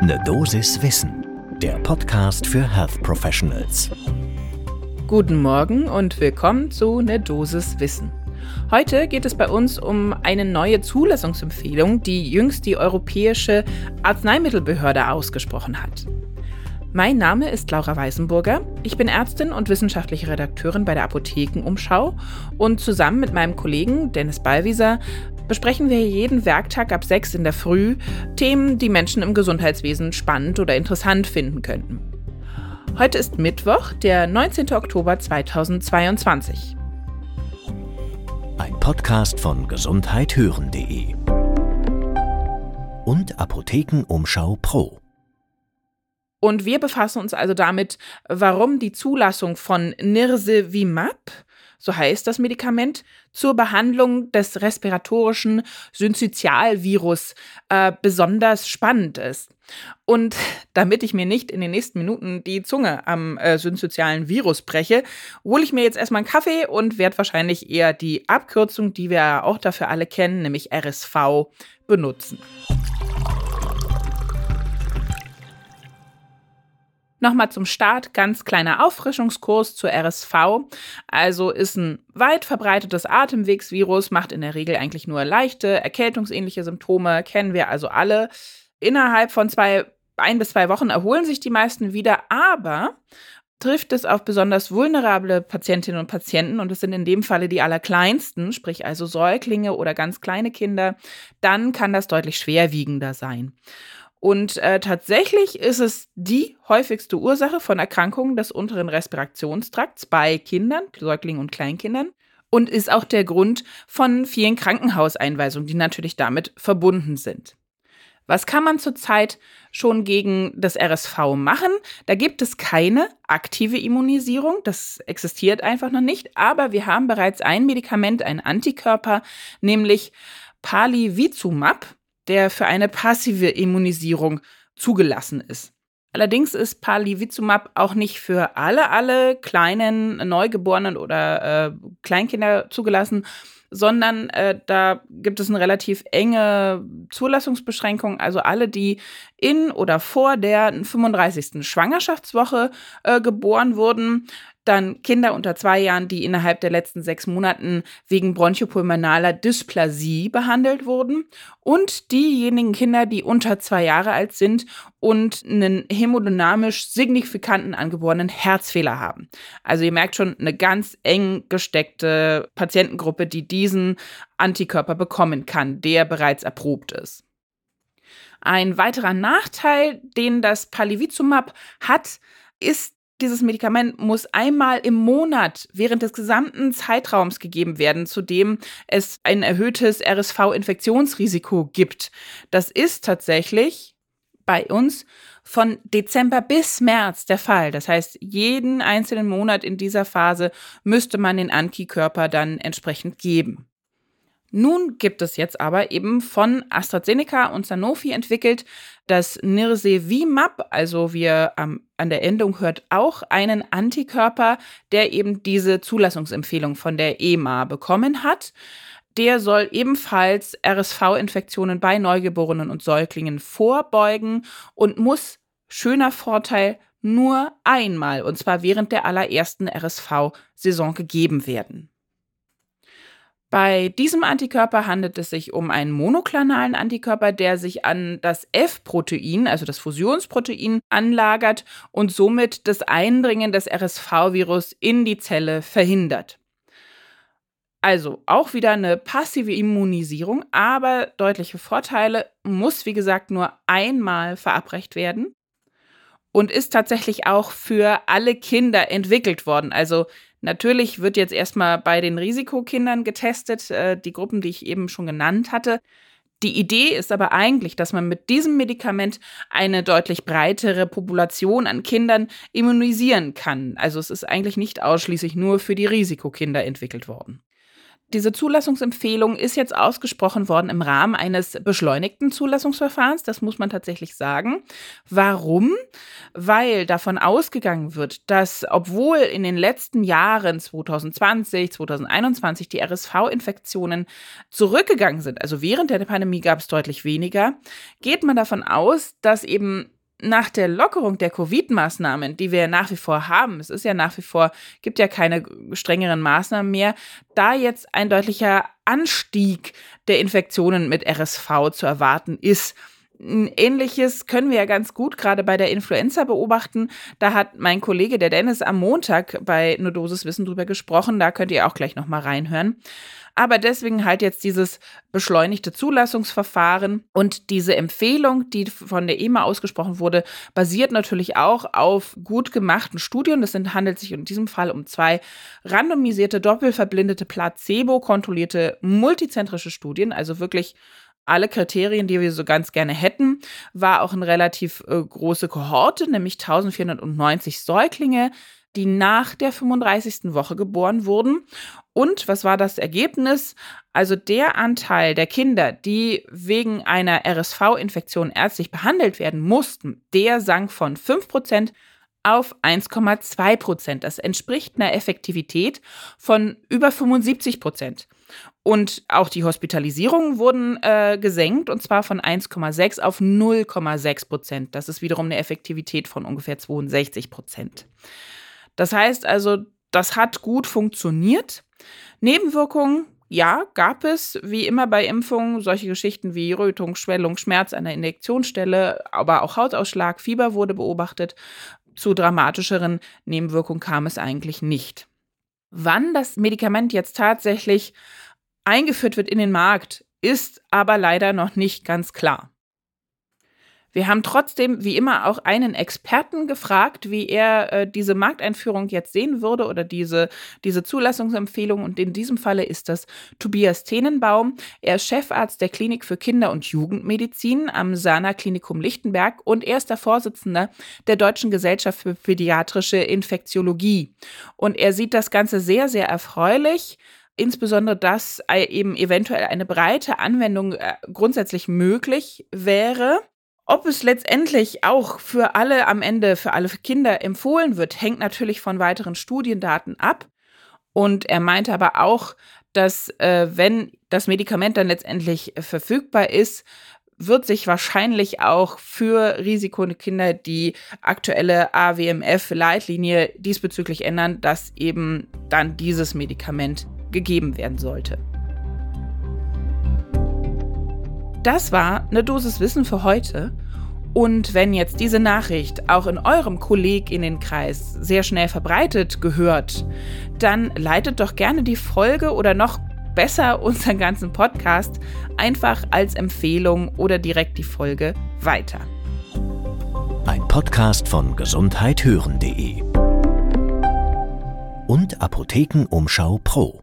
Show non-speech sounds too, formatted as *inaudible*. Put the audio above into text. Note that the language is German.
Ne Dosis Wissen, der Podcast für Health Professionals. Guten Morgen und willkommen zu Ne Dosis Wissen. Heute geht es bei uns um eine neue Zulassungsempfehlung, die jüngst die Europäische Arzneimittelbehörde ausgesprochen hat. Mein Name ist Laura Weißenburger. Ich bin Ärztin und wissenschaftliche Redakteurin bei der Apothekenumschau und zusammen mit meinem Kollegen Dennis Ballwieser besprechen wir jeden Werktag ab 6 in der Früh Themen, die Menschen im Gesundheitswesen spannend oder interessant finden könnten. Heute ist Mittwoch, der 19. Oktober 2022. Ein Podcast von gesundheithören.de und Apothekenumschau Pro. Und wir befassen uns also damit, warum die Zulassung von Nirsevimab, so heißt das Medikament, zur Behandlung des respiratorischen Syncytialvirus äh, besonders spannend ist. Und *laughs* damit ich mir nicht in den nächsten Minuten die Zunge am äh, syncytialen Virus breche, hole ich mir jetzt erstmal einen Kaffee und werde wahrscheinlich eher die Abkürzung, die wir auch dafür alle kennen, nämlich RSV, benutzen. Nochmal zum Start, ganz kleiner Auffrischungskurs zur RSV. Also ist ein weit verbreitetes Atemwegsvirus, macht in der Regel eigentlich nur leichte, erkältungsähnliche Symptome, kennen wir also alle. Innerhalb von zwei, ein bis zwei Wochen erholen sich die meisten wieder, aber trifft es auf besonders vulnerable Patientinnen und Patienten, und das sind in dem Falle die allerkleinsten, sprich also Säuglinge oder ganz kleine Kinder, dann kann das deutlich schwerwiegender sein. Und äh, tatsächlich ist es die häufigste Ursache von Erkrankungen des unteren Respirationstrakts bei Kindern, Säuglingen und Kleinkindern und ist auch der Grund von vielen Krankenhauseinweisungen, die natürlich damit verbunden sind. Was kann man zurzeit schon gegen das RSV machen? Da gibt es keine aktive Immunisierung, das existiert einfach noch nicht, aber wir haben bereits ein Medikament, ein Antikörper, nämlich Palivizumab der für eine passive Immunisierung zugelassen ist. Allerdings ist Palivizumab auch nicht für alle, alle kleinen Neugeborenen oder äh, Kleinkinder zugelassen, sondern äh, da gibt es eine relativ enge Zulassungsbeschränkung. Also alle, die in oder vor der 35. Schwangerschaftswoche äh, geboren wurden, dann Kinder unter zwei Jahren, die innerhalb der letzten sechs Monaten wegen bronchopulmonaler Dysplasie behandelt wurden und diejenigen Kinder, die unter zwei Jahre alt sind und einen hämodynamisch signifikanten angeborenen Herzfehler haben. Also ihr merkt schon eine ganz eng gesteckte Patientengruppe, die diesen Antikörper bekommen kann, der bereits erprobt ist. Ein weiterer Nachteil, den das Palivizumab hat, ist dieses Medikament muss einmal im Monat während des gesamten Zeitraums gegeben werden, zu dem es ein erhöhtes RSV-Infektionsrisiko gibt. Das ist tatsächlich bei uns von Dezember bis März der Fall. Das heißt, jeden einzelnen Monat in dieser Phase müsste man den Antikörper dann entsprechend geben. Nun gibt es jetzt aber eben von AstraZeneca und Sanofi entwickelt das Nirsevimab, also wir ähm, an der Endung hört auch einen Antikörper, der eben diese Zulassungsempfehlung von der EMA bekommen hat. Der soll ebenfalls RSV-Infektionen bei Neugeborenen und Säuglingen vorbeugen und muss, schöner Vorteil, nur einmal, und zwar während der allerersten RSV-Saison gegeben werden. Bei diesem Antikörper handelt es sich um einen monoklonalen Antikörper, der sich an das F-Protein, also das Fusionsprotein, anlagert und somit das Eindringen des RSV-Virus in die Zelle verhindert. Also auch wieder eine passive Immunisierung, aber deutliche Vorteile, muss wie gesagt nur einmal verabreicht werden und ist tatsächlich auch für alle Kinder entwickelt worden. Also Natürlich wird jetzt erstmal bei den Risikokindern getestet, äh, die Gruppen, die ich eben schon genannt hatte. Die Idee ist aber eigentlich, dass man mit diesem Medikament eine deutlich breitere Population an Kindern immunisieren kann. Also es ist eigentlich nicht ausschließlich nur für die Risikokinder entwickelt worden. Diese Zulassungsempfehlung ist jetzt ausgesprochen worden im Rahmen eines beschleunigten Zulassungsverfahrens. Das muss man tatsächlich sagen. Warum? Weil davon ausgegangen wird, dass obwohl in den letzten Jahren 2020, 2021 die RSV-Infektionen zurückgegangen sind, also während der Pandemie gab es deutlich weniger, geht man davon aus, dass eben nach der Lockerung der Covid-Maßnahmen, die wir nach wie vor haben, es ist ja nach wie vor, gibt ja keine strengeren Maßnahmen mehr, da jetzt ein deutlicher Anstieg der Infektionen mit RSV zu erwarten ist. Ähnliches können wir ja ganz gut gerade bei der Influenza beobachten. Da hat mein Kollege, der Dennis, am Montag bei Nodosis Wissen drüber gesprochen. Da könnt ihr auch gleich nochmal reinhören. Aber deswegen halt jetzt dieses beschleunigte Zulassungsverfahren und diese Empfehlung, die von der EMA ausgesprochen wurde, basiert natürlich auch auf gut gemachten Studien. Das sind, handelt sich in diesem Fall um zwei randomisierte, doppelverblindete, placebo-kontrollierte, multizentrische Studien, also wirklich alle Kriterien, die wir so ganz gerne hätten, war auch eine relativ äh, große Kohorte, nämlich 1490 Säuglinge, die nach der 35. Woche geboren wurden. Und was war das Ergebnis? Also der Anteil der Kinder, die wegen einer RSV-Infektion ärztlich behandelt werden mussten, der sank von 5% auf 1,2 Prozent. Das entspricht einer Effektivität von über 75 Prozent. Und auch die Hospitalisierungen wurden äh, gesenkt, und zwar von 1,6 auf 0,6 Prozent. Das ist wiederum eine Effektivität von ungefähr 62 Prozent. Das heißt also, das hat gut funktioniert. Nebenwirkungen, ja, gab es, wie immer bei Impfungen, solche Geschichten wie Rötung, Schwellung, Schmerz an der Injektionsstelle, aber auch Hautausschlag, Fieber wurde beobachtet. Zu dramatischeren Nebenwirkungen kam es eigentlich nicht. Wann das Medikament jetzt tatsächlich eingeführt wird in den Markt, ist aber leider noch nicht ganz klar. Wir haben trotzdem, wie immer, auch einen Experten gefragt, wie er äh, diese Markteinführung jetzt sehen würde oder diese, diese Zulassungsempfehlung. Und in diesem Falle ist das Tobias Tenenbaum. Er ist Chefarzt der Klinik für Kinder- und Jugendmedizin am Sana Klinikum Lichtenberg und er ist der Deutschen Gesellschaft für Pädiatrische Infektiologie. Und er sieht das Ganze sehr, sehr erfreulich insbesondere, dass eben eventuell eine breite Anwendung äh, grundsätzlich möglich wäre. Ob es letztendlich auch für alle am Ende, für alle Kinder empfohlen wird, hängt natürlich von weiteren Studiendaten ab. Und er meinte aber auch, dass äh, wenn das Medikament dann letztendlich äh, verfügbar ist, wird sich wahrscheinlich auch für Risikokinder die aktuelle AWMF-Leitlinie diesbezüglich ändern, dass eben dann dieses Medikament gegeben werden sollte. Das war eine Dosis Wissen für heute. Und wenn jetzt diese Nachricht auch in eurem Kolleginnenkreis sehr schnell verbreitet gehört, dann leitet doch gerne die Folge oder noch besser *laughs* unseren ganzen Podcast einfach als Empfehlung oder direkt die Folge weiter. Ein Podcast von gesundheithören.de und Apothekenumschau Pro.